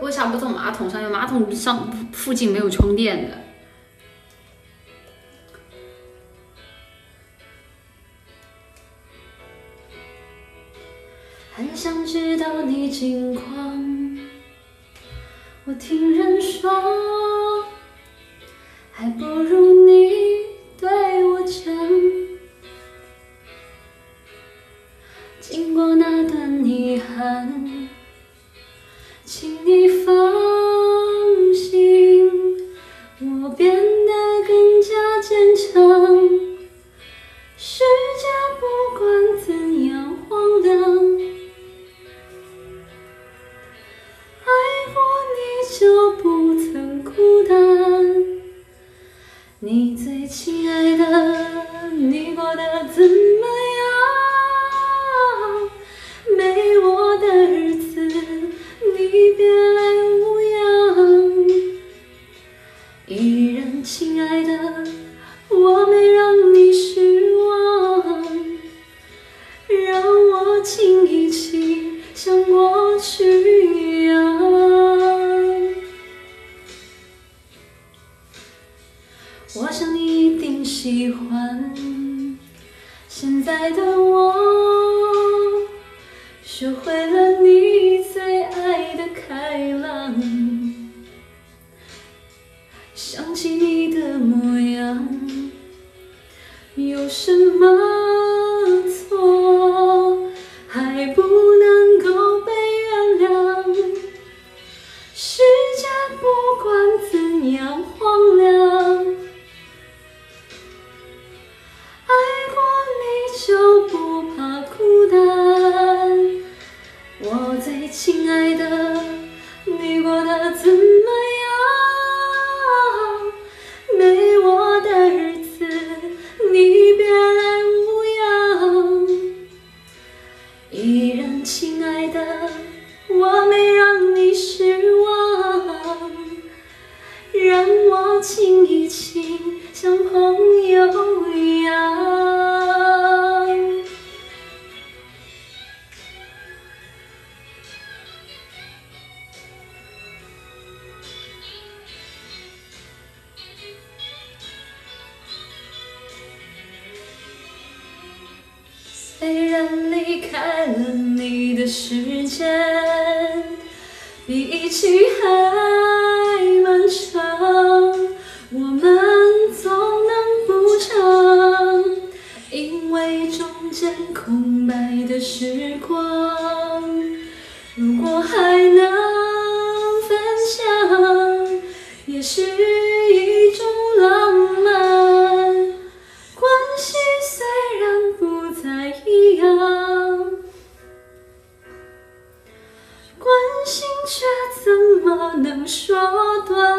为啥不坐马桶上？因为马桶上附近没有充电的。很想知道你近况，我听人说，还不如请你放心，我变得更加坚强。世界不管怎样荒凉。爱过你就不曾孤单。你最亲爱的，亲爱的，我没让你失望。让我亲一亲，像过去一样。我想你一定喜欢现在的我，学会了你最爱的开朗。亲一亲，像朋友一样。虽然离开了你的时间比一起还是一种浪漫。关系虽然不再一样，关心却怎么能说断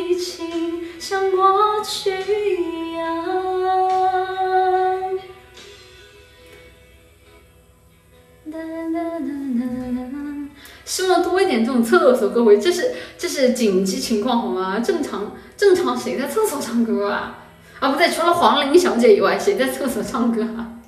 一亲，像过去一样。哒哒哒哒哒希望多一点这种厕所歌，这是这是紧急情况好吗？正常正常谁在厕所唱歌啊？啊不对，除了黄龄小姐以外，谁在厕所唱歌啊？